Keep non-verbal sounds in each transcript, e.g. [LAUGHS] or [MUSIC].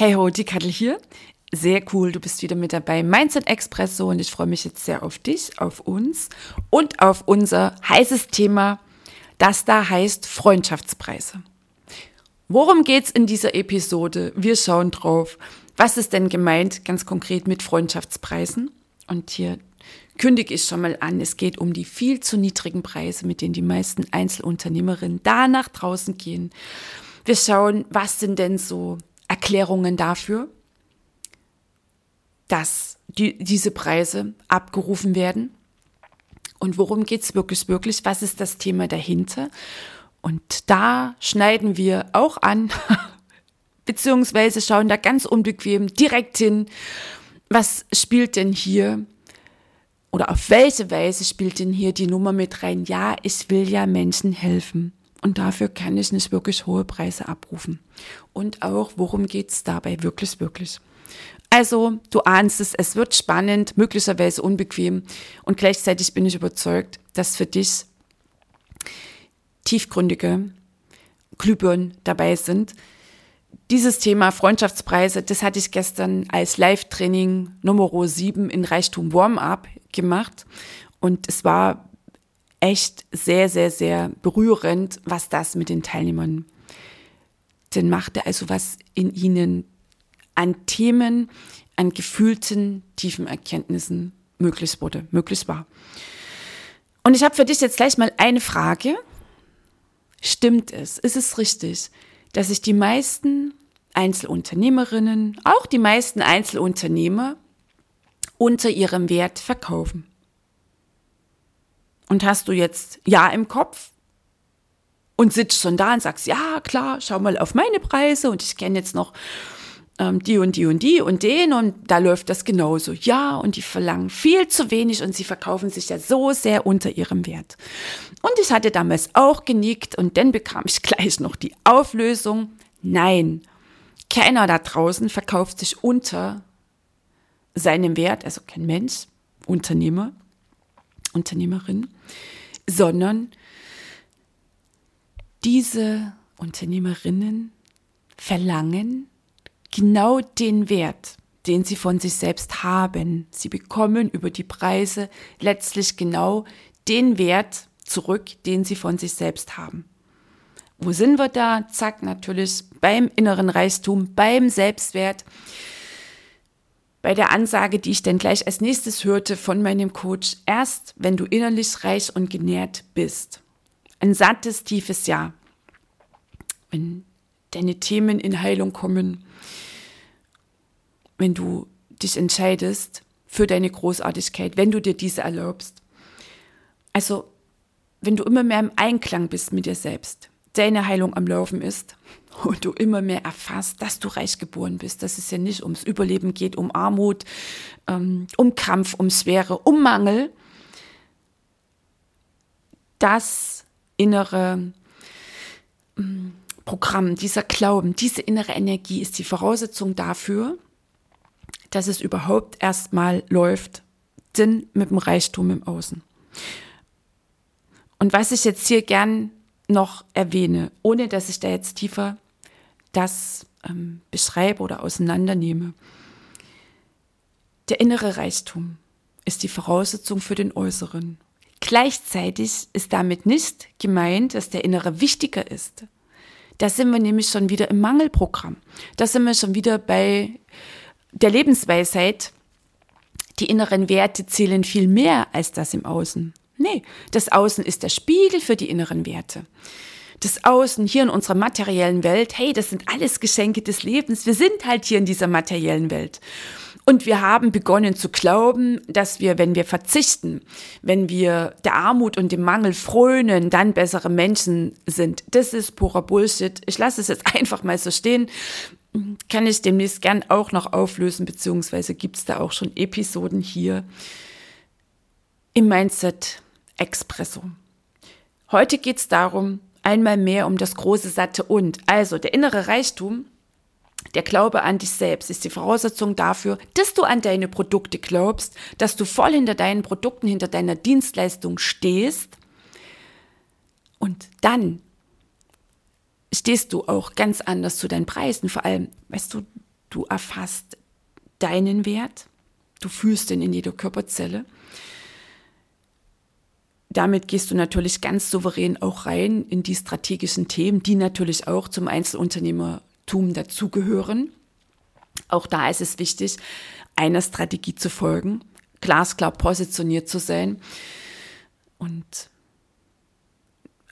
Hey ho, die Kattel hier. Sehr cool, du bist wieder mit dabei. Mindset Expresso und ich freue mich jetzt sehr auf dich, auf uns und auf unser heißes Thema, das da heißt Freundschaftspreise. Worum geht's in dieser Episode? Wir schauen drauf. Was ist denn gemeint ganz konkret mit Freundschaftspreisen? Und hier kündige ich schon mal an, es geht um die viel zu niedrigen Preise, mit denen die meisten Einzelunternehmerinnen da nach draußen gehen. Wir schauen, was sind denn so Erklärungen dafür, dass die, diese Preise abgerufen werden. Und worum geht es wirklich, wirklich? Was ist das Thema dahinter? Und da schneiden wir auch an, [LAUGHS] beziehungsweise schauen da ganz unbequem direkt hin, was spielt denn hier oder auf welche Weise spielt denn hier die Nummer mit rein? Ja, ich will ja Menschen helfen. Und dafür kann ich nicht wirklich hohe Preise abrufen. Und auch, worum geht es dabei wirklich, wirklich? Also, du ahnst es, es wird spannend, möglicherweise unbequem. Und gleichzeitig bin ich überzeugt, dass für dich tiefgründige Glühbirnen dabei sind. Dieses Thema Freundschaftspreise, das hatte ich gestern als Live-Training Nummer 7 in Reichtum Warm-Up gemacht. Und es war echt sehr, sehr, sehr berührend, was das mit den Teilnehmern denn machte, also was in ihnen an Themen, an gefühlten, tiefen Erkenntnissen möglich wurde, möglich war. Und ich habe für dich jetzt gleich mal eine Frage. Stimmt es? Ist es richtig, dass sich die meisten Einzelunternehmerinnen, auch die meisten Einzelunternehmer unter ihrem Wert verkaufen? Und hast du jetzt Ja im Kopf und sitzt schon da und sagst, ja klar, schau mal auf meine Preise und ich kenne jetzt noch ähm, die und die und die und den und da läuft das genauso. Ja, und die verlangen viel zu wenig und sie verkaufen sich ja so sehr unter ihrem Wert. Und ich hatte damals auch genickt und dann bekam ich [LAUGHS] gleich noch die Auflösung. Nein, keiner da draußen verkauft sich unter seinem Wert, also kein Mensch, Unternehmer, Unternehmerin, sondern diese Unternehmerinnen verlangen genau den Wert, den sie von sich selbst haben. Sie bekommen über die Preise letztlich genau den Wert zurück, den sie von sich selbst haben. Wo sind wir da? Zack, natürlich beim inneren Reichtum, beim Selbstwert bei der Ansage, die ich dann gleich als nächstes hörte von meinem Coach, erst wenn du innerlich reich und genährt bist. Ein sattes, tiefes Ja. Wenn deine Themen in Heilung kommen, wenn du dich entscheidest für deine Großartigkeit, wenn du dir diese erlaubst. Also, wenn du immer mehr im Einklang bist mit dir selbst, deine Heilung am Laufen ist und du immer mehr erfasst, dass du reich geboren bist, dass es ja nicht ums Überleben geht, um Armut, ähm, um Kampf, um Schwere, um Mangel, das innere ähm, Programm, dieser Glauben, diese innere Energie ist die Voraussetzung dafür, dass es überhaupt erstmal läuft, denn mit dem Reichtum im Außen. Und was ich jetzt hier gern noch erwähne, ohne dass ich da jetzt tiefer das ähm, beschreibe oder auseinandernehme. Der innere Reichtum ist die Voraussetzung für den äußeren. Gleichzeitig ist damit nicht gemeint, dass der innere wichtiger ist. Da sind wir nämlich schon wieder im Mangelprogramm. Da sind wir schon wieder bei der Lebensweisheit. Die inneren Werte zählen viel mehr als das im Außen. Nee, das Außen ist der Spiegel für die inneren Werte. Das Außen hier in unserer materiellen Welt, hey, das sind alles Geschenke des Lebens. Wir sind halt hier in dieser materiellen Welt. Und wir haben begonnen zu glauben, dass wir, wenn wir verzichten, wenn wir der Armut und dem Mangel frönen, dann bessere Menschen sind. Das ist purer Bullshit. Ich lasse es jetzt [LAUGHS] einfach mal so stehen. Kann ich demnächst gern auch noch auflösen, beziehungsweise gibt es da auch schon Episoden hier im Mindset Expresso. Heute geht es darum, einmal mehr um das große satte Und. Also der innere Reichtum der Glaube an dich selbst ist die Voraussetzung dafür, dass du an deine Produkte glaubst, dass du voll hinter deinen Produkten, hinter deiner Dienstleistung stehst. Und dann stehst du auch ganz anders zu deinen Preisen. Vor allem, weißt du, du erfasst deinen Wert, du fühlst ihn in jeder Körperzelle. Damit gehst du natürlich ganz souverän auch rein in die strategischen Themen, die natürlich auch zum Einzelunternehmer Unternehmertum dazugehören. Auch da ist es wichtig, einer Strategie zu folgen, glasklar positioniert zu sein und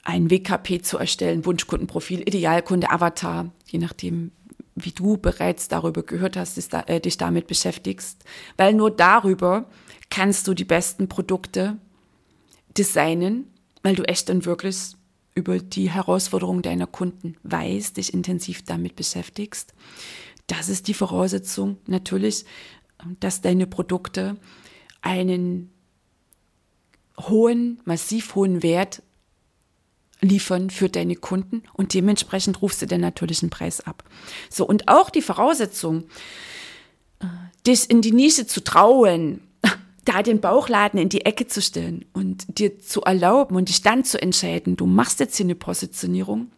ein WKP zu erstellen, Wunschkundenprofil, Idealkunde, Avatar, je nachdem, wie du bereits darüber gehört hast, äh, dich damit beschäftigst. Weil nur darüber kannst du die besten Produkte designen, weil du echt dann wirklich über die Herausforderungen deiner Kunden weißt, dich intensiv damit beschäftigst. Das ist die Voraussetzung natürlich, dass deine Produkte einen hohen, massiv hohen Wert liefern für deine Kunden und dementsprechend rufst du dann natürlich einen Preis ab. So, und auch die Voraussetzung, äh, dich in die Nische zu trauen, da den Bauchladen in die Ecke zu stellen und dir zu erlauben und dich dann zu entscheiden, du machst jetzt hier eine Positionierung.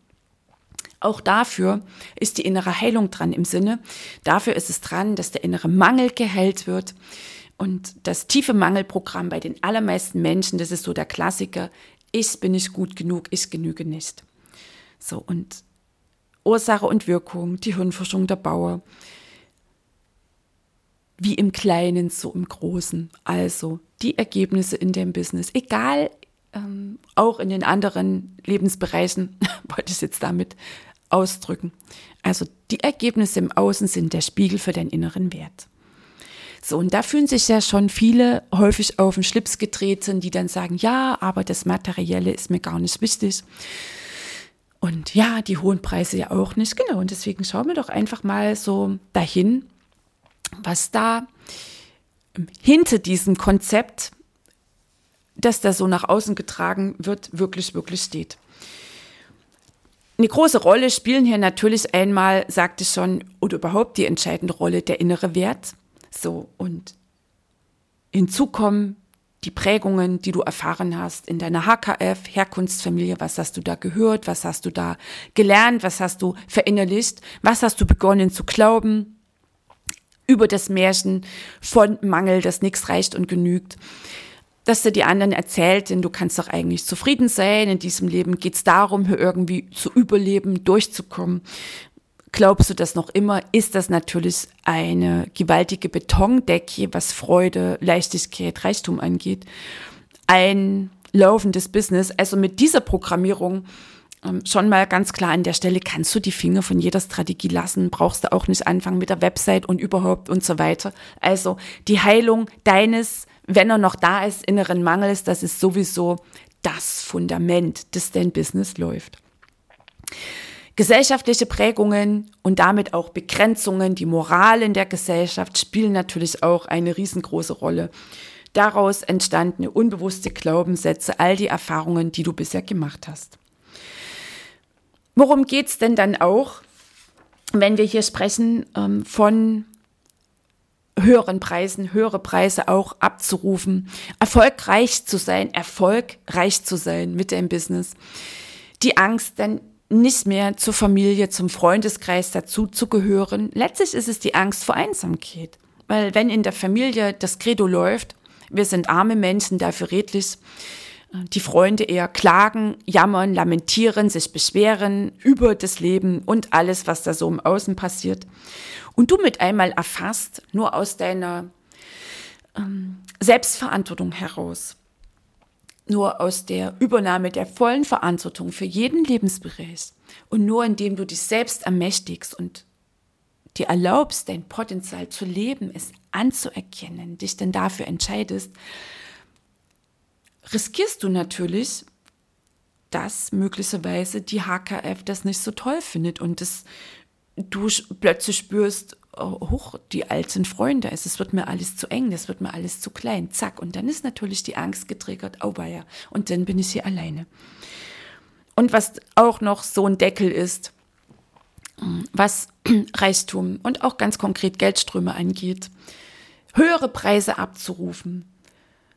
Auch dafür ist die innere Heilung dran im Sinne, dafür ist es dran, dass der innere Mangel geheilt wird. Und das tiefe Mangelprogramm bei den allermeisten Menschen, das ist so der Klassiker, ich bin nicht gut genug, ich genüge nicht. So, und Ursache und Wirkung, die Hirnforschung der Bauer, wie im Kleinen, so im Großen. Also die Ergebnisse in dem Business, egal, ähm, auch in den anderen Lebensbereichen, [LAUGHS] wollte ich jetzt damit ausdrücken. Also die Ergebnisse im Außen sind der Spiegel für deinen inneren Wert. So, und da fühlen sich ja schon viele häufig auf den Schlips getreten, die dann sagen, ja, aber das Materielle ist mir gar nicht wichtig. Und ja, die hohen Preise ja auch nicht. Genau, und deswegen schauen wir doch einfach mal so dahin, was da hinter diesem Konzept, das da so nach außen getragen wird, wirklich, wirklich steht. Eine große Rolle spielen hier natürlich einmal, sagte ich schon, oder überhaupt die entscheidende Rolle der innere Wert. So, und hinzu kommen die Prägungen, die du erfahren hast in deiner HKF, Herkunftsfamilie, was hast du da gehört, was hast du da gelernt, was hast du verinnerlicht, was hast du begonnen zu glauben, über das Märchen von Mangel, dass nichts reicht und genügt. Dass dir die anderen erzählt, denn du kannst doch eigentlich zufrieden sein. In diesem Leben geht es darum, hier irgendwie zu überleben, durchzukommen. Glaubst du das noch immer, ist das natürlich eine gewaltige Betondecke, was Freude, Leichtigkeit, Reichtum angeht. Ein laufendes Business. Also mit dieser Programmierung schon mal ganz klar an der Stelle, kannst du die Finger von jeder Strategie lassen, brauchst du auch nicht anfangen mit der Website und überhaupt und so weiter. Also die Heilung deines, wenn er noch da ist, inneren Mangels, das ist sowieso das Fundament, das dein Business läuft. Gesellschaftliche Prägungen und damit auch Begrenzungen, die Moral in der Gesellschaft spielen natürlich auch eine riesengroße Rolle. Daraus entstandene unbewusste Glaubenssätze, all die Erfahrungen, die du bisher gemacht hast. Worum geht es denn dann auch, wenn wir hier sprechen ähm, von höheren Preisen, höhere Preise auch abzurufen, erfolgreich zu sein, erfolgreich zu sein mit dem Business. Die Angst, dann nicht mehr zur Familie, zum Freundeskreis dazu zu gehören. Letztlich ist es die Angst vor Einsamkeit. Weil wenn in der Familie das Credo läuft, wir sind arme Menschen, dafür redlich, die Freunde eher klagen, jammern, lamentieren, sich beschweren über das Leben und alles, was da so im Außen passiert. Und du mit einmal erfasst, nur aus deiner ähm, Selbstverantwortung heraus, nur aus der Übernahme der vollen Verantwortung für jeden Lebensbereich und nur indem du dich selbst ermächtigst und dir erlaubst, dein Potenzial zu leben, es anzuerkennen, dich denn dafür entscheidest, riskierst du natürlich, dass möglicherweise die HKF das nicht so toll findet und das, du plötzlich spürst, oh, hoch, die alten Freunde, es wird mir alles zu eng, das wird mir alles zu klein, zack. Und dann ist natürlich die Angst getriggert, oh weia, und dann bin ich hier alleine. Und was auch noch so ein Deckel ist, was [CLEARS THROAT] Reichtum und auch ganz konkret Geldströme angeht, höhere Preise abzurufen,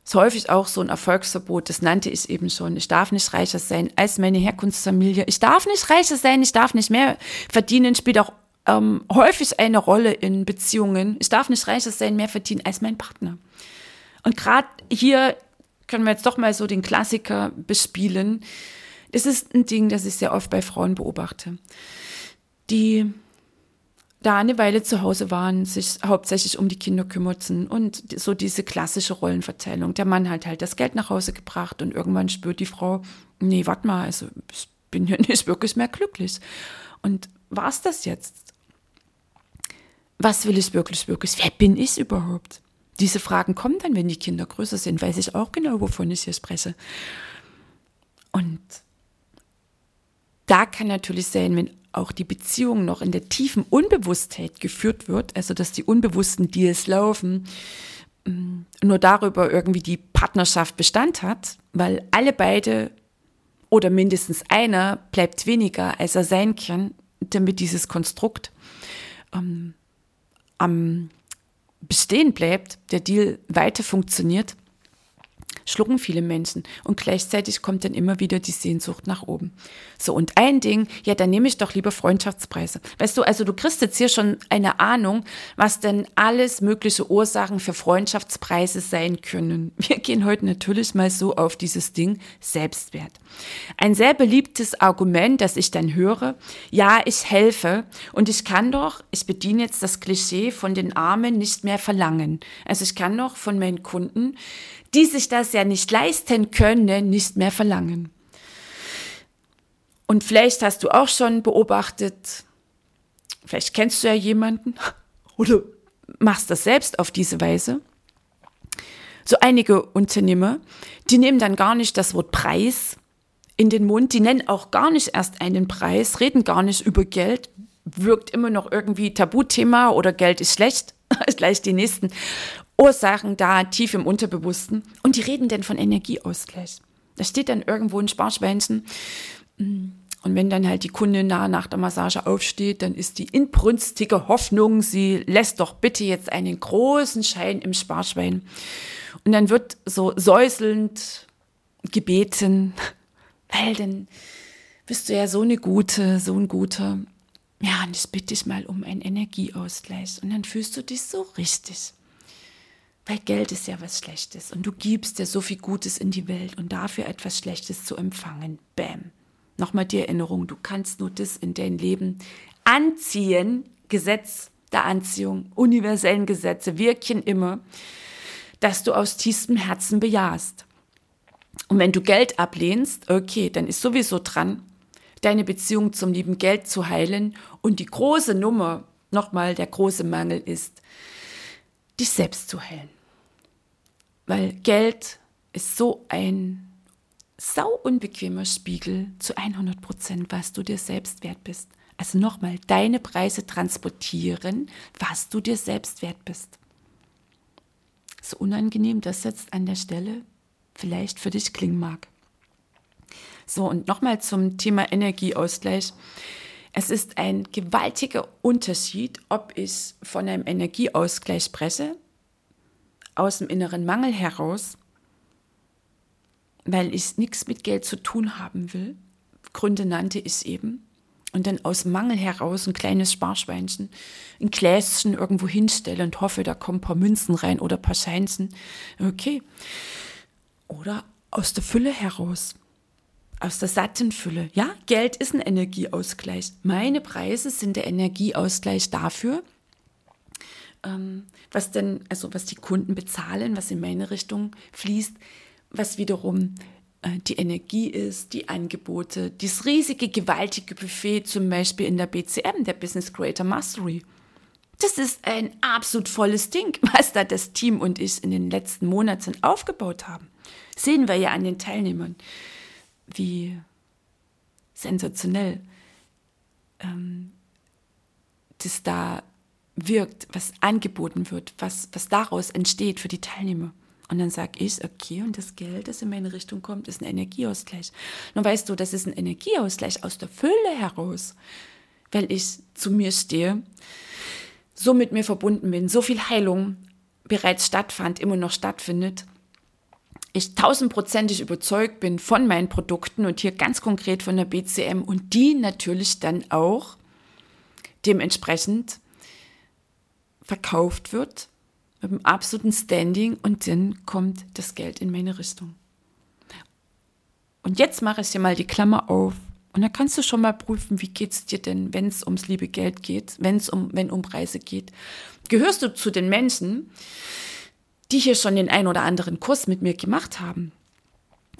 ist häufig auch so ein Erfolgsverbot, das nannte ich eben schon. Ich darf nicht reicher sein als meine Herkunftsfamilie. Ich darf nicht reicher sein, ich darf nicht mehr verdienen, spielt auch ähm, häufig eine Rolle in Beziehungen. Ich darf nicht reicher sein, mehr verdienen als mein Partner. Und gerade hier können wir jetzt doch mal so den Klassiker bespielen. Es ist ein Ding, das ich sehr oft bei Frauen beobachte, die da eine Weile zu Hause waren, sich hauptsächlich um die Kinder kümmerten und so diese klassische Rollenverteilung. Der Mann hat halt das Geld nach Hause gebracht und irgendwann spürt die Frau, nee, warte mal, also ich bin ja [LAUGHS] nicht wirklich mehr glücklich. Und war es das jetzt? Was will ich wirklich, wirklich? Wer bin ich überhaupt? Diese Fragen kommen dann, wenn die Kinder größer sind, weiß ich auch genau, wovon ich hier spreche. Und da kann natürlich sein, wenn auch die Beziehung noch in der tiefen Unbewusstheit geführt wird, also dass die unbewussten Deals laufen, mm, nur darüber irgendwie die Partnerschaft Bestand hat, weil alle beide oder mindestens einer bleibt weniger, als er sein kann, damit dieses Konstrukt ähm, am Bestehen bleibt, der Deal weiter funktioniert, schlucken viele Menschen und gleichzeitig kommt dann immer wieder die Sehnsucht nach oben. So, und ein Ding, ja, dann nehme ich doch lieber Freundschaftspreise. Weißt du, also du kriegst jetzt hier schon eine Ahnung, was denn alles mögliche Ursachen für Freundschaftspreise sein können. Wir gehen heute natürlich mal so auf dieses Ding Selbstwert. Ein sehr beliebtes Argument, das ich dann höre, ja, ich helfe und ich kann doch, ich bediene jetzt das Klischee von den Armen nicht mehr verlangen. Also ich kann doch von meinen Kunden die sich das ja nicht leisten können, nicht mehr verlangen. Und vielleicht hast du auch schon beobachtet, vielleicht kennst du ja jemanden [LAUGHS] oder machst das selbst auf diese Weise. So einige Unternehmer, die nehmen dann gar nicht das Wort Preis in den Mund, die nennen auch gar nicht erst einen Preis, reden gar nicht über Geld, wirkt immer noch irgendwie Tabuthema oder Geld ist schlecht, [LAUGHS] gleich die nächsten Ursachen da tief im Unterbewussten. Und die reden dann von Energieausgleich. Da steht dann irgendwo ein Sparschweinchen. Und wenn dann halt die Kundin nah nach der Massage aufsteht, dann ist die inbrünstige Hoffnung, sie lässt doch bitte jetzt einen großen Schein im Sparschwein. Und dann wird so säuselnd gebeten, [LAUGHS] weil dann bist du ja so eine gute, so ein guter. Ja, und ich bitte dich mal um einen Energieausgleich. Und dann fühlst du dich so richtig. Weil Geld ist ja was Schlechtes und du gibst ja so viel Gutes in die Welt und dafür etwas Schlechtes zu empfangen. Bäm. Nochmal die Erinnerung, du kannst nur das in dein Leben anziehen. Gesetz der Anziehung, universellen Gesetze wirken immer, dass du aus tiefstem Herzen bejahst. Und wenn du Geld ablehnst, okay, dann ist sowieso dran, deine Beziehung zum lieben Geld zu heilen. Und die große Nummer, nochmal der große Mangel ist, dich selbst zu heilen. Weil Geld ist so ein sau unbequemer Spiegel zu 100 Prozent, was du dir selbst wert bist. Also nochmal, deine Preise transportieren, was du dir selbst wert bist. So unangenehm das jetzt an der Stelle vielleicht für dich klingen mag. So, und nochmal zum Thema Energieausgleich. Es ist ein gewaltiger Unterschied, ob ich von einem Energieausgleich spreche, aus dem inneren Mangel heraus, weil ich nichts mit Geld zu tun haben will. Gründe nannte ich eben. Und dann aus Mangel heraus ein kleines Sparschweinchen, ein Gläschen irgendwo hinstelle und hoffe, da kommen ein paar Münzen rein oder ein paar Scheinchen. Okay. Oder aus der Fülle heraus aus der satten Fülle. Ja, Geld ist ein Energieausgleich. Meine Preise sind der Energieausgleich dafür, ähm, was denn, also was die Kunden bezahlen, was in meine Richtung fließt, was wiederum äh, die Energie ist, die Angebote, dieses riesige, gewaltige Buffet zum Beispiel in der BCM, der Business Creator Mastery. Das ist ein absolut volles Ding, [LAUGHS] was da das Team und ich in den letzten Monaten aufgebaut haben. Sehen wir ja an den Teilnehmern, wie sensationell ähm, das da wirkt, was angeboten wird, was, was daraus entsteht für die Teilnehmer. Und dann sage ich, okay, und das Geld, das in meine Richtung kommt, ist ein Energieausgleich. Nun weißt du, das ist ein Energieausgleich aus der Fülle heraus, weil ich zu mir stehe, so mit mir verbunden bin, so viel Heilung bereits stattfand, immer noch stattfindet. Ich tausendprozentig überzeugt bin von meinen Produkten und hier ganz konkret von der BCM und die natürlich dann auch dementsprechend verkauft wird mit einem absoluten Standing und dann kommt das Geld in meine Richtung. Und jetzt mache ich dir mal die Klammer auf und da kannst du schon mal prüfen, wie geht es dir denn, wenn es ums liebe Geld geht, wenn es um, wenn um Preise geht. Gehörst du zu den Menschen, die hier schon den ein oder anderen Kurs mit mir gemacht haben?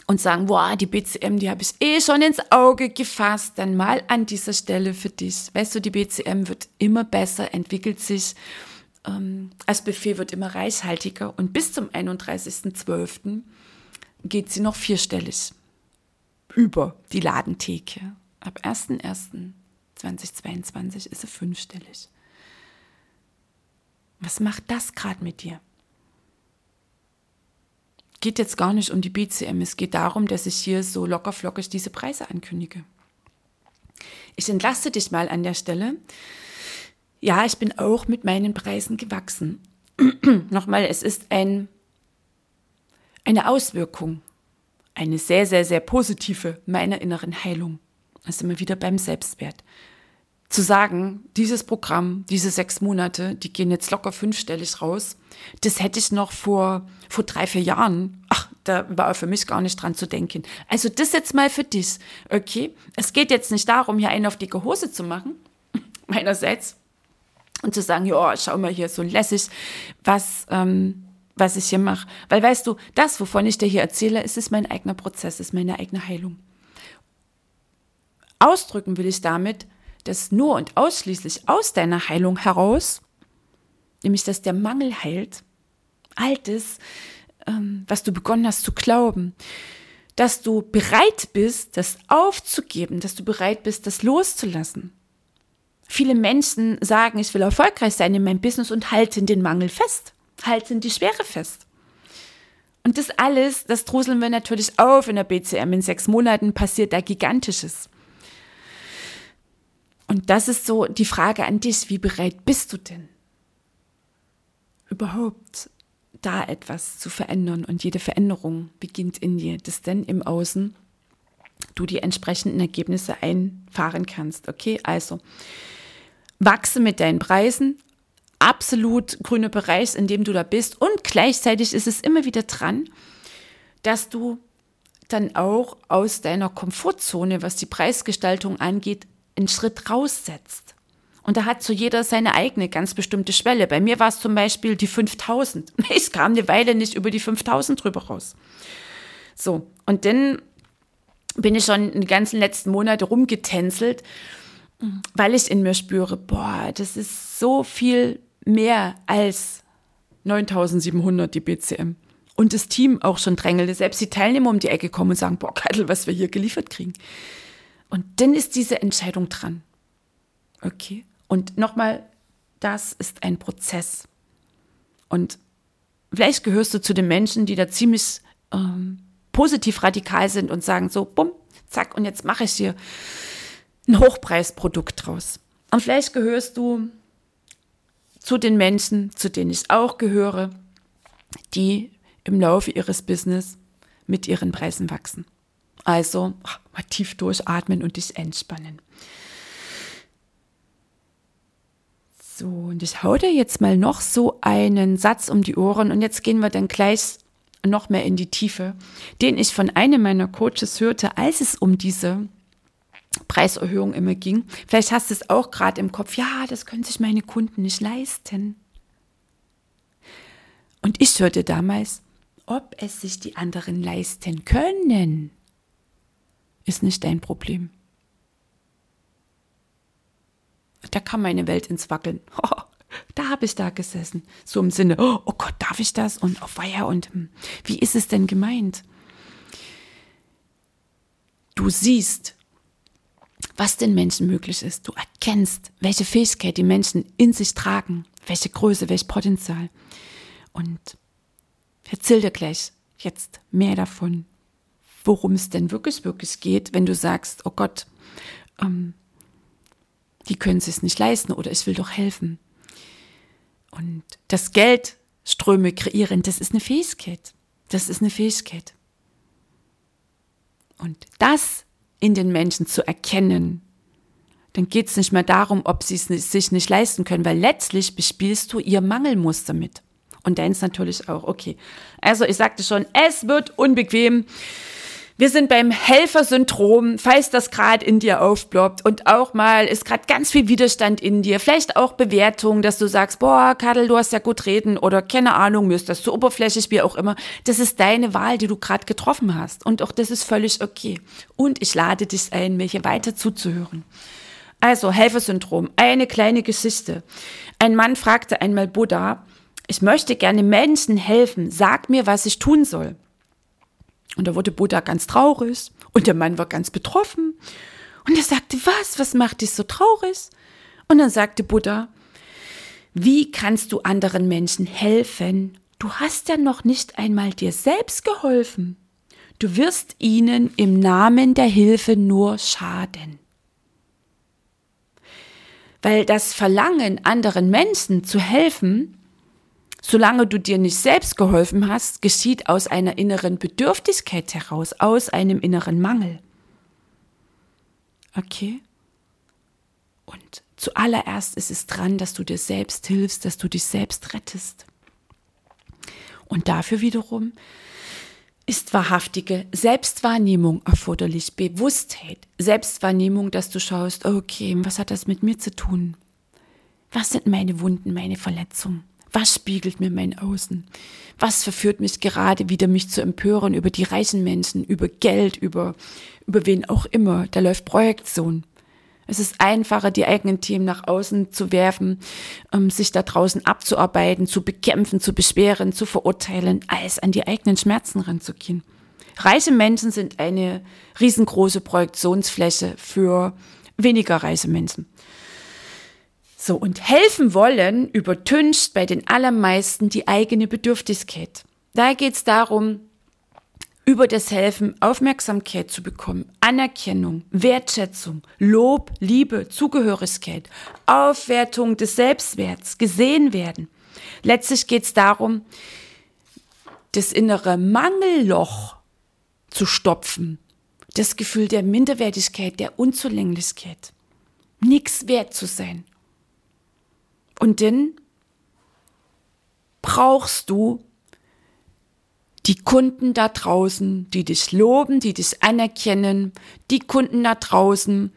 und sagen, boah, die BCM, die habe ich eh schon ins Auge gefasst, dann mal an dieser Stelle für dich. Weißt du, die BCM wird immer besser, entwickelt sich ähm, als Buffet wird immer reichhaltiger und bis zum 31.12. geht sie noch vierstellig über die Ladentheke. Ab 1.1.2022 ist sie fünfstellig. Was macht das gerade mit dir? Geht jetzt gar nicht um die BCM, es geht darum, dass ich hier so lockerflockig diese Preise ankündige. Ich entlaste dich mal an der Stelle ja, ich bin auch mit meinen Preisen gewachsen. [CLEARS THROAT] Nochmal, es ist ein, eine Auswirkung, eine sehr, sehr, sehr positive meiner inneren Heilung. Das ist immer wieder beim Selbstwert. Zu sagen, dieses Programm, diese sechs Monate, die gehen jetzt locker fünfstellig raus, das hätte ich noch vor, vor drei, vier Jahren, ach, da war für mich gar nicht dran zu denken. Also das jetzt mal für dich, okay? Es geht jetzt nicht darum, hier einen auf dicke Hose zu machen, [LAUGHS] meinerseits, und zu sagen, ja, schau mal hier so lässig, was, ähm, was ich hier mache. Weil weißt du, das, wovon ich dir hier erzähle, ist, ist mein eigener Prozess, ist meine eigene Heilung. Ausdrücken will ich damit, dass nur und ausschließlich aus deiner Heilung heraus, nämlich dass der Mangel heilt, Altes, ähm, was du begonnen hast zu glauben, dass du bereit bist, das aufzugeben, dass du bereit bist, das loszulassen. Viele Menschen sagen, ich will erfolgreich sein in meinem Business und halten den Mangel fest, halten die Schwere fest. Und das alles, das druseln wir natürlich auf in der BCM. In sechs Monaten passiert da Gigantisches. Und das ist so die Frage an dich, wie bereit bist du denn überhaupt da etwas zu verändern? Und jede Veränderung beginnt in dir, dass denn im Außen du die entsprechenden Ergebnisse einfahren kannst. Okay, also wachse mit deinen Preisen, absolut grüner Bereich, in dem du da bist. Und gleichzeitig ist es immer wieder dran, dass du dann auch aus deiner Komfortzone, was die Preisgestaltung angeht, einen Schritt raussetzt. Und da hat so jeder seine eigene ganz bestimmte Schwelle. Bei mir war es zum Beispiel die 5000. Ich [LAUGHS] kam eine Weile nicht über die 5000 drüber raus. So, und dann bin ich schon die ganzen letzten Monate rumgetänzelt weil ich in mir spüre, boah, das ist so viel mehr als 9700 die BCM. Und das Team auch schon drängelte, selbst die Teilnehmer um die Ecke kommen und sagen, boah, Kattel, was wir hier geliefert kriegen. Und dann ist diese Entscheidung dran. Okay. Und nochmal, das ist ein Prozess. Und vielleicht gehörst du zu den Menschen, die da ziemlich ähm, positiv radikal sind und sagen so, bumm, zack, und jetzt mache ich hier ein Hochpreisprodukt draus. Und vielleicht gehörst du zu den Menschen, zu denen ich auch gehöre, die im Laufe ihres Business mit ihren Preisen wachsen. Also mal tief durchatmen und dich entspannen. So, und ich hau dir jetzt mal noch so einen Satz um die Ohren und jetzt gehen wir dann gleich noch mehr in die Tiefe, den ich von einem meiner Coaches hörte, als es um diese Preiserhöhung immer ging. Vielleicht hast du es auch gerade im Kopf, ja, das können sich meine Kunden nicht leisten. Und ich hörte damals, ob es sich die anderen leisten können, ist nicht dein Problem. Da kam meine Welt ins Wackeln. [LAUGHS] Da habe ich da gesessen. So im Sinne, oh, oh Gott, darf ich das? Und auf oh, Weiher und hm, wie ist es denn gemeint? Du siehst, was den Menschen möglich ist. Du erkennst, welche Fähigkeit die Menschen in sich tragen, welche Größe, welches Potenzial. Und erzähl dir gleich jetzt mehr davon, worum es denn wirklich, wirklich geht, wenn du sagst, oh Gott, ähm, die können es nicht leisten oder ich will doch helfen. Und das Geldströme kreieren, das ist eine Fähigkeit. Das ist eine Fähigkeit. Und das in den Menschen zu erkennen, dann geht es nicht mehr darum, ob sie es sich nicht leisten können, weil letztlich bespielst du ihr Mangelmuster mit. Und deins natürlich auch. Okay. Also ich sagte schon, es wird unbequem. Wir sind beim Helfersyndrom, falls das gerade in dir aufploppt und auch mal ist gerade ganz viel Widerstand in dir, vielleicht auch Bewertung, dass du sagst, boah, Kadel, du hast ja gut reden oder keine Ahnung, mir ist das zu oberflächlich, wie auch immer. Das ist deine Wahl, die du gerade getroffen hast und auch das ist völlig okay. Und ich lade dich ein, mir hier weiter zuzuhören. Also Helfersyndrom, eine kleine Geschichte. Ein Mann fragte einmal Buddha, ich möchte gerne Menschen helfen, sag mir, was ich tun soll. Und da wurde Buddha ganz traurig und der Mann war ganz betroffen. Und er sagte, was, was macht dich so traurig? Und dann sagte Buddha, wie kannst du anderen Menschen helfen? Du hast ja noch nicht einmal dir selbst geholfen. Du wirst ihnen im Namen der Hilfe nur schaden. Weil das Verlangen, anderen Menschen zu helfen, solange du dir nicht selbst geholfen hast, geschieht aus einer inneren Bedürftigkeit heraus, aus einem inneren Mangel. Okay? Und zuallererst ist es dran, dass du dir selbst hilfst, dass du dich selbst rettest. Und dafür wiederum ist wahrhaftige Selbstwahrnehmung erforderlich, Bewusstheit, Selbstwahrnehmung, dass du schaust, okay, was hat das mit mir zu tun? Was sind meine Wunden, meine Verletzungen? Was spiegelt mir mein Außen? Was verführt mich gerade wieder, mich zu empören über die reichen Menschen, über Geld, über, über wen auch immer? Da läuft Projektion. Es ist einfacher, die eigenen Themen nach außen zu werfen, um sich da draußen abzuarbeiten, zu bekämpfen, zu beschweren, zu verurteilen, als an die eigenen Schmerzen ranzugehen. Reiche Menschen sind eine riesengroße Projektionsfläche für weniger reiche Menschen. So, und helfen wollen übertüncht bei den allermeisten die eigene Bedürftigkeit. Da geht es darum, über das Helfen Aufmerksamkeit zu bekommen, Anerkennung, Wertschätzung, Lob, Liebe, Zugehörigkeit, Aufwertung des Selbstwerts, gesehen werden. Letztlich geht es darum, das innere Mangelloch zu stopfen, das Gefühl der Minderwertigkeit, der Unzulänglichkeit, nichts wert zu sein. Und dann brauchst du die Kunden da draußen, die dich loben, die dich anerkennen, die Kunden da draußen,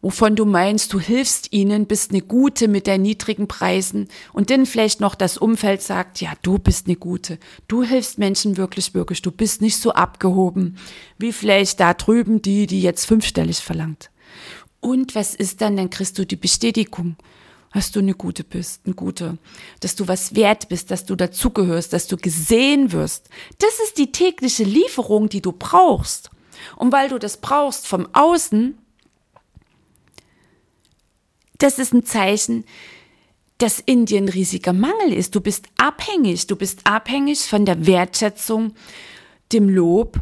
wovon du meinst, du hilfst ihnen, bist eine Gute mit deinen niedrigen Preisen und dann vielleicht noch das Umfeld sagt, ja, du bist eine Gute, du hilfst Menschen wirklich, wirklich, du bist nicht so abgehoben wie vielleicht da drüben die, die jetzt fünfstellig verlangt. Und was ist dann? Dann kriegst du die Bestätigung dass du eine gute bist, ein guter, dass du was wert bist, dass du dazugehörst, dass du gesehen wirst. Das ist die tägliche Lieferung, die du brauchst. Und weil du das brauchst vom Außen, das ist ein Zeichen, dass in dir ein riesiger Mangel ist. Du bist abhängig. Du bist abhängig von der Wertschätzung, dem Lob,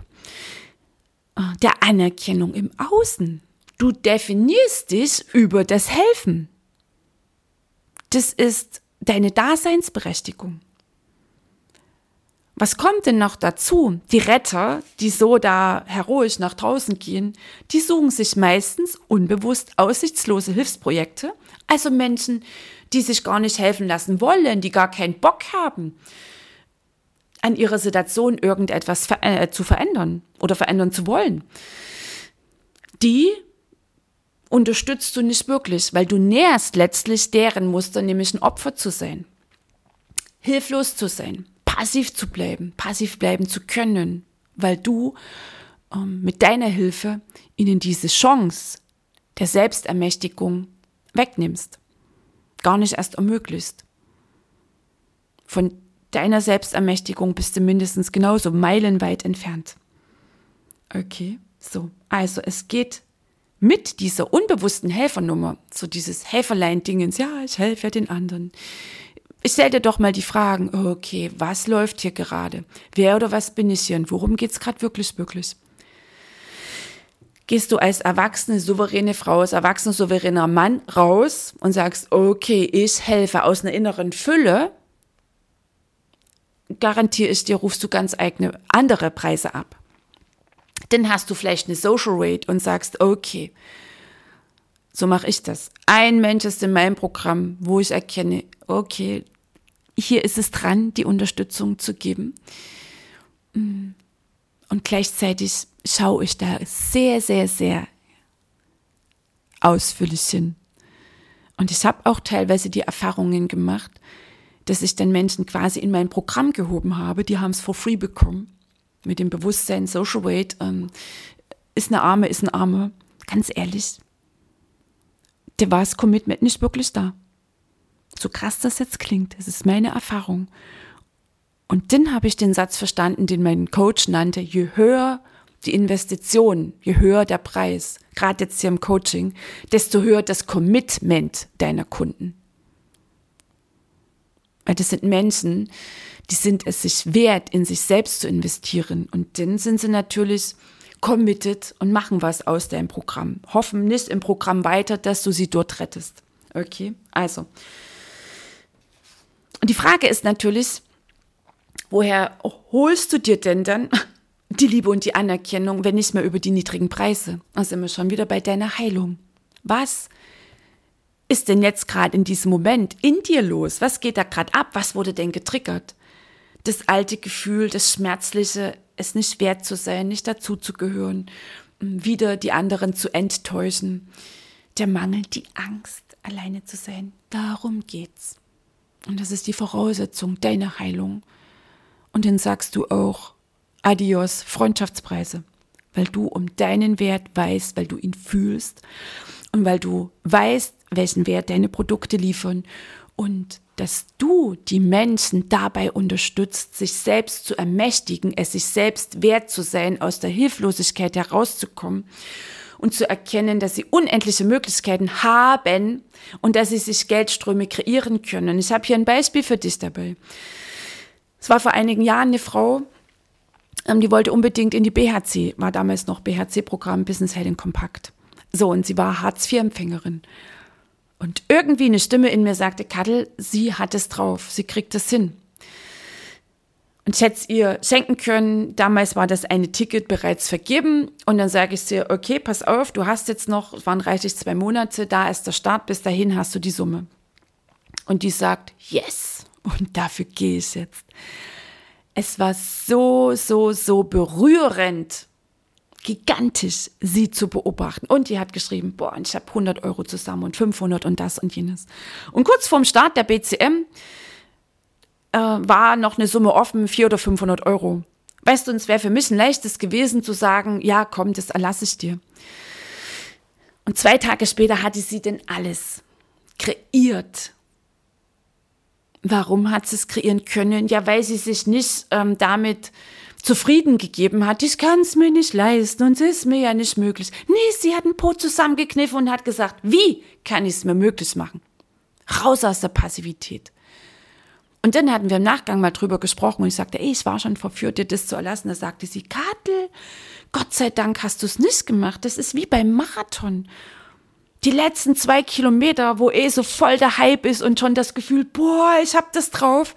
der Anerkennung im Außen. Du definierst dich über das Helfen das ist deine Daseinsberechtigung. Was kommt denn noch dazu? Die Retter, die so da heroisch nach draußen gehen, die suchen sich meistens unbewusst aussichtslose Hilfsprojekte, also Menschen, die sich gar nicht helfen lassen wollen, die gar keinen Bock haben, an ihrer Situation irgendetwas äh, zu verändern oder verändern zu wollen. Die unterstützt du nicht wirklich, weil du nährst letztlich deren Muster, nämlich ein Opfer zu sein, hilflos zu sein, passiv zu bleiben, passiv bleiben zu können, weil du ähm, mit deiner Hilfe ihnen diese Chance der Selbstermächtigung wegnimmst. gar nicht erst ermöglicht. Von deiner Selbstermächtigung bist du mindestens genauso meilenweit entfernt. Okay, so. Also es geht mit dieser unbewussten Helfernummer, so dieses Helferlein-Dingens, ja, ich helfe ja den anderen. Ich stell dir doch mal die Fragen, okay, was läuft hier gerade? Wer oder was bin ich hier und worum geht's gerade wirklich, wirklich? Gehst du als erwachsene, souveräne Frau, als erwachsener, souveräner Mann raus und sagst, okay, ich helfe aus einer inneren Fülle, garantiere ich dir, rufst du ganz eigene andere Preise ab. Dann hast du vielleicht eine Social Rate und sagst, okay, so mache ich das. Ein Mensch ist in meinem Programm, wo ich erkenne, okay, hier ist es dran, die Unterstützung zu geben. Und gleichzeitig schaue ich da sehr, sehr, sehr ausführlich hin. Und ich habe auch teilweise die Erfahrungen gemacht, dass ich dann Menschen quasi in mein Programm gehoben habe, die haben es for free bekommen. Mit dem Bewusstsein, Social Weight, ähm, ist eine Arme, ist ein Arme. Ganz ehrlich, da war das Commitment nicht wirklich da. So krass das jetzt klingt, das ist meine Erfahrung. Und dann habe ich den Satz verstanden, den mein Coach nannte, je höher die Investition, je höher der Preis, gerade jetzt hier im Coaching, desto höher das Commitment deiner Kunden. Weil das sind Menschen, die sind es sich wert, in sich selbst zu investieren. Und dann sind sie natürlich committed und machen was aus deinem Programm. Hoffen nicht im Programm weiter, dass du sie dort rettest. Okay, also. Und die Frage ist natürlich, woher holst du dir denn dann [LAUGHS] die Liebe und die Anerkennung, wenn nicht mehr über die niedrigen Preise? Da sind wir schon wieder bei deiner Heilung. Was ist denn jetzt gerade in diesem Moment in dir los? Was geht da gerade ab? Was wurde denn getriggert? Das alte Gefühl, das Schmerzliche, es nicht wert zu sein, nicht dazuzugehören, wieder die anderen zu enttäuschen. Der Mangel, die Angst, alleine zu sein. Darum geht's. Und das ist die Voraussetzung deiner Heilung. Und dann sagst du auch Adios, Freundschaftspreise, weil du um deinen Wert weißt, weil du ihn fühlst und weil du weißt, welchen Wert deine Produkte liefern und dass du die Menschen dabei unterstützt, sich selbst zu ermächtigen, es sich selbst wert zu sein, aus der Hilflosigkeit herauszukommen und zu erkennen, dass sie unendliche Möglichkeiten haben und dass sie sich Geldströme kreieren können. Ich habe hier ein Beispiel für dich dabei. Es war vor einigen Jahren eine Frau, ähm, die wollte unbedingt in die BHC, war damals noch BHC-Programm Business Helding Kompakt. So, und sie war Hartz-IV-Empfängerin. Und irgendwie eine Stimme in mir sagte, Kattel, sie hat es drauf, sie kriegt es hin. Und ich hätte es ihr schenken können. Damals war das eine Ticket bereits vergeben. Und dann sage ich sie, okay, pass auf, du hast jetzt noch, es waren reichlich zwei Monate, da ist der Start, bis dahin hast du die Summe. Und die sagt, yes. Und dafür gehe ich jetzt. Es war so, so, so berührend, gigantisch, sie zu beobachten. Und die hat geschrieben, boah, ich habe 100 Euro zusammen und 500 und das und jenes. Und kurz vorm Start der BCM äh, war noch eine Summe offen, 400 oder 500 Euro. Weißt du, es wäre für mich ein leichtes gewesen zu sagen, ja, komm, das erlasse ich dir. Und zwei Tage später hatte sie denn alles kreiert. Warum hat sie es kreieren können? Ja, weil sie sich nicht ähm, damit zufrieden gegeben hat, ich kann es mir nicht leisten und es ist mir ja nicht möglich. Nee, sie hat einen Po zusammengekniffen und hat gesagt, wie kann ich es mir möglich machen? Raus aus der Passivität. Und dann hatten wir im Nachgang mal drüber gesprochen und ich sagte, ey, ich war schon verführt, dir das zu erlassen. Da sagte sie, Katel, Gott sei Dank hast du es nicht gemacht. Das ist wie beim Marathon. Die letzten zwei Kilometer, wo eh so voll der Hype ist und schon das Gefühl, boah, ich hab das drauf,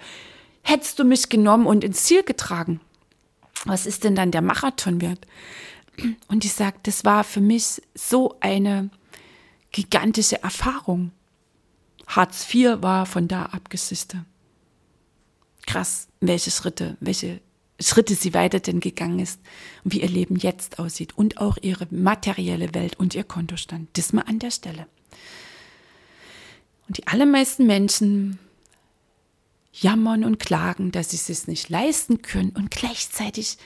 hättest du mich genommen und ins Ziel getragen was ist denn dann der Marathon wert? Und ich sage, das war für mich so eine gigantische Erfahrung. Hartz IV war von da abgesiste. Krass, welche Schritte, welche Schritte sie weiter denn gegangen ist und wie ihr Leben jetzt aussieht und auch ihre materielle Welt und ihr Kontostand. Das mal an der Stelle. Und die allermeisten Menschen jammern und klagen, dass sie es nicht leisten können und gleichzeitig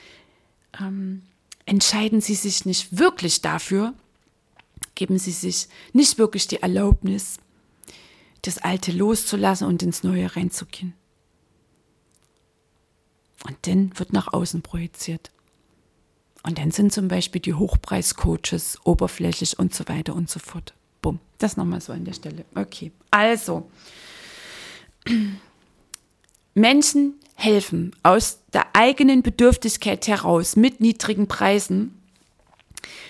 ähm, entscheiden sie sich nicht wirklich dafür, geben sie sich nicht wirklich die Erlaubnis, das Alte loszulassen und ins Neue reinzugehen. Und dann wird nach außen projiziert. Und dann sind zum Beispiel die Hochpreiscoaches oberflächlich und so weiter und so fort. Bumm. Das nochmal so an der Stelle. Okay. Also, Menschen helfen aus der eigenen Bedürftigkeit heraus mit niedrigen Preisen.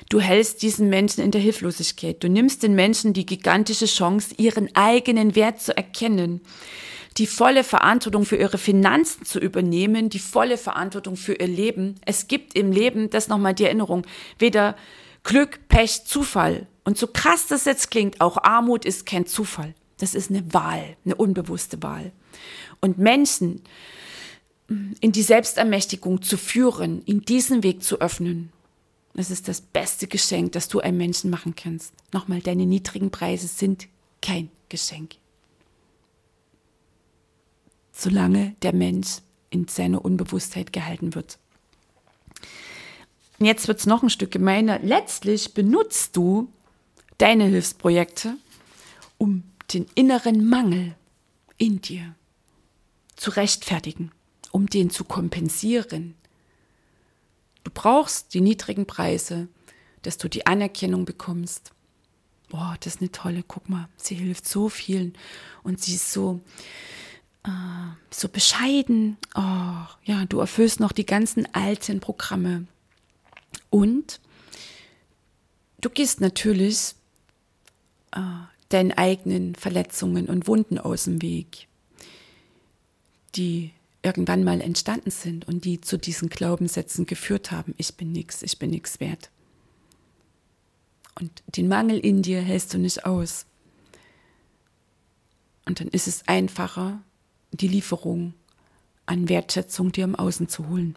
Du hältst diesen Menschen in der Hilflosigkeit. Du nimmst den Menschen die gigantische Chance, ihren eigenen Wert zu erkennen, die volle Verantwortung für ihre Finanzen zu übernehmen, die volle Verantwortung für ihr Leben. Es gibt im Leben, das nochmal die Erinnerung, weder Glück, Pech, Zufall. Und so krass das jetzt klingt, auch Armut ist kein Zufall. Das ist eine Wahl, eine unbewusste Wahl. Und Menschen in die Selbstermächtigung zu führen, in diesen Weg zu öffnen, das ist das beste Geschenk, das du einem Menschen machen kannst. Nochmal, deine niedrigen Preise sind kein Geschenk solange der Mensch in seiner Unbewusstheit gehalten wird. Jetzt wird es noch ein Stück gemeiner. Letztlich benutzt du deine Hilfsprojekte, um den inneren Mangel in dir zu rechtfertigen, um den zu kompensieren. Du brauchst die niedrigen Preise, dass du die Anerkennung bekommst. Boah, das ist eine tolle, guck mal, sie hilft so vielen und sie ist so, äh, so bescheiden. Oh, ja, du erfüllst noch die ganzen alten Programme. Und du gehst natürlich äh, deinen eigenen Verletzungen und Wunden aus dem Weg, die irgendwann mal entstanden sind und die zu diesen Glaubenssätzen geführt haben, ich bin nix, ich bin nix wert. Und den Mangel in dir hältst du nicht aus. Und dann ist es einfacher, die Lieferung an Wertschätzung dir im Außen zu holen.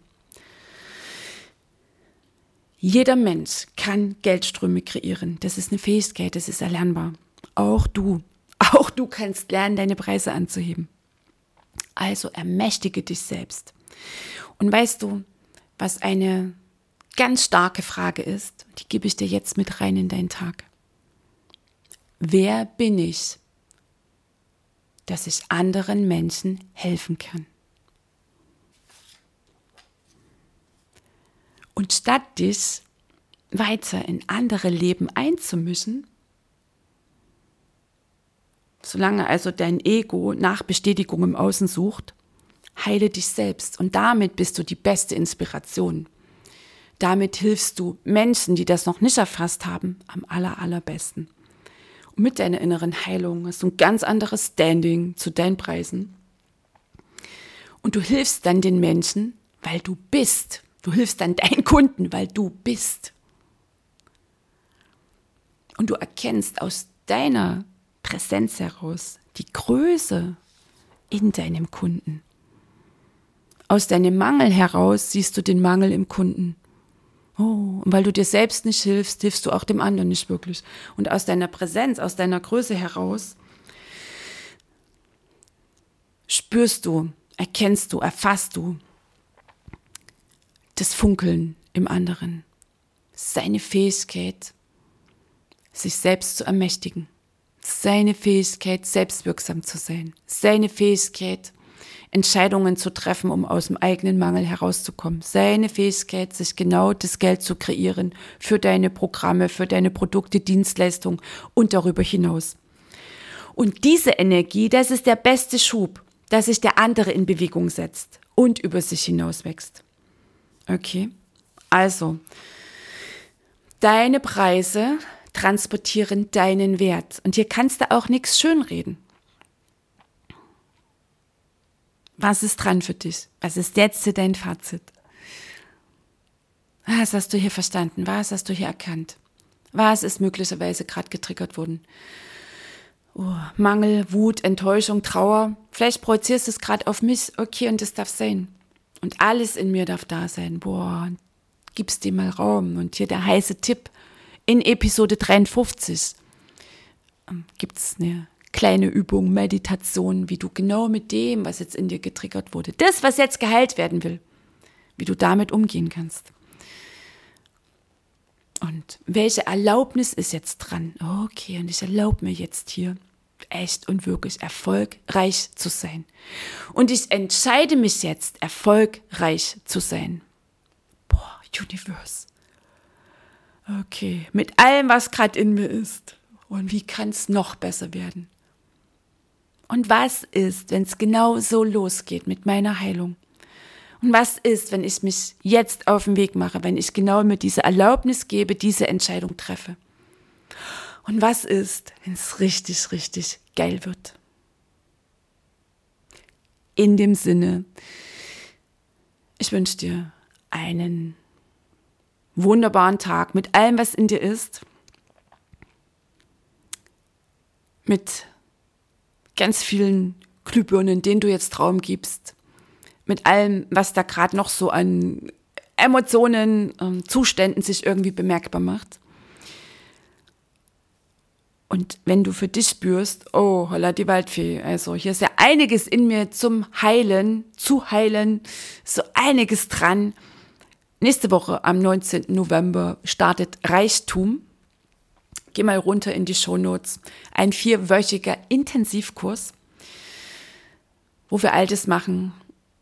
Jeder Mensch kann Geldströme kreieren. Das ist eine Fähigkeit, das ist erlernbar. Auch du, auch du kannst lernen, deine Preise anzuheben. Also ermächtige dich selbst. Und weißt du, was eine ganz starke Frage ist, die gebe ich dir jetzt mit rein in deinen Tag. Wer bin ich, dass ich anderen Menschen helfen kann. Und statt dich weiter in andere Leben einzumischen, solange also dein Ego nach Bestätigung im Außen sucht, heile dich selbst und damit bist du die beste Inspiration. Damit hilfst du Menschen, die das noch nicht erfasst haben, am aller, allerbesten. Und mit deiner inneren Heilung hast du ein ganz anderes Standing zu deinen Preisen. Und du hilfst dann den Menschen, weil du bist. Du hilfst dann deinen Kunden, weil du bist. Und du erkennst aus deiner Präsenz heraus die Größe in deinem Kunden. Aus deinem Mangel heraus siehst du den Mangel im Kunden. Oh, und weil du dir selbst nicht hilfst, hilfst du auch dem anderen nicht wirklich. Und aus deiner Präsenz, aus deiner Größe heraus spürst du, erkennst du, erfasst du das Funkeln im anderen, seine Fähigkeit, sich selbst zu ermächtigen, seine Fähigkeit, selbstwirksam zu sein, seine Fähigkeit, Entscheidungen zu treffen, um aus dem eigenen Mangel herauszukommen. Seine Fähigkeit, sich genau das Geld zu kreieren für deine Programme, für deine Produkte, Dienstleistungen und darüber hinaus. Und diese Energie, das ist der beste Schub, dass sich der andere in Bewegung setzt und über sich hinaus wächst. Okay? Also, deine Preise transportieren deinen Wert. Und hier kannst du auch nichts schönreden. Was ist dran für dich? Was ist jetzt dein Fazit? Was hast du hier verstanden? Was hast du hier erkannt? Was ist möglicherweise gerade getriggert worden? Oh, Mangel, Wut, Enttäuschung, Trauer. Vielleicht projizierst du es gerade auf mich. Okay, und das darf sein. Und alles in mir darf da sein. Boah, gibst dem mal Raum. Und hier der heiße Tipp. In Episode 53 ähm, gibt es eine kleine Übung, Meditation, wie du genau mit dem, was jetzt in dir getriggert wurde, das, was jetzt geheilt werden will, wie du damit umgehen kannst. Und welche Erlaubnis ist jetzt dran? Okay, und ich erlaube mir jetzt hier echt und wirklich erfolgreich zu sein. Und ich entscheide mich jetzt, erfolgreich zu sein. Boah, Universe. Okay, mit allem, was gerade in mir ist. Und wie kann es noch besser werden? Und was ist, wenn es genau so losgeht mit meiner Heilung? Und was ist, wenn ich mich jetzt auf den Weg mache, wenn ich genau mir diese Erlaubnis gebe, diese Entscheidung treffe? Und was ist, wenn es richtig, richtig geil wird? In dem Sinne, ich wünsche dir einen wunderbaren Tag mit allem, was in dir ist. Mit ganz vielen Glühbirnen, denen du jetzt Raum gibst. Mit allem, was da gerade noch so an Emotionen, ähm, Zuständen sich irgendwie bemerkbar macht. Und wenn du für dich spürst, oh, holla die Waldfee, also hier ist ja einiges in mir zum Heilen, zu heilen, so einiges dran. Nächste Woche am 19. November startet Reichtum. Geh mal runter in die Shownotes. Ein vierwöchiger Intensivkurs, wo wir all das machen,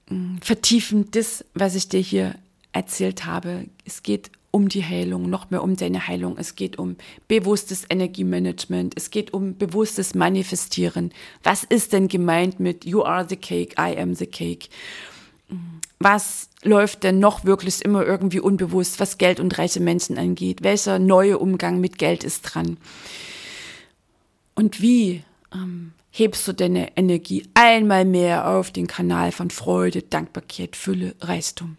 mm, vertiefen das, was ich dir hier erzählt habe. Es geht um die Heilung, noch mehr um deine Heilung. Es geht um bewusstes Energiemanagement. Es geht um bewusstes Manifestieren. Was ist denn gemeint mit You are the cake, I am the cake? Was läuft denn noch wirklich immer irgendwie unbewusst, was Geld und reiche Menschen angeht? Welcher neue Umgang mit Geld ist dran? Und wie ähm, hebst du deine Energie einmal mehr auf den Kanal von Freude, Dankbarkeit, Fülle, Reichtum?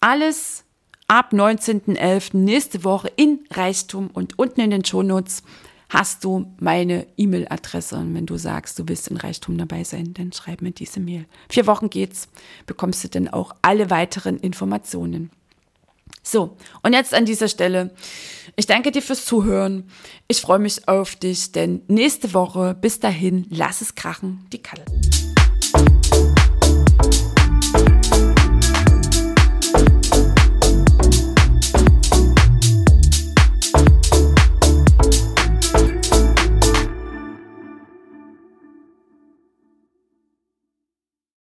Alles ab 19.11. nächste Woche in Reichtum und unten in den Shownotes hast du meine E-Mail-Adresse. Und wenn du sagst, du willst in Reichtum dabei sein, dann schreib mir diese Mail. Vier Wochen geht's, bekommst du dann auch alle weiteren Informationen. So, und jetzt an dieser Stelle, ich danke dir fürs Zuhören. Ich freue mich auf dich, denn nächste Woche, bis dahin, lass es krachen, die Kalle.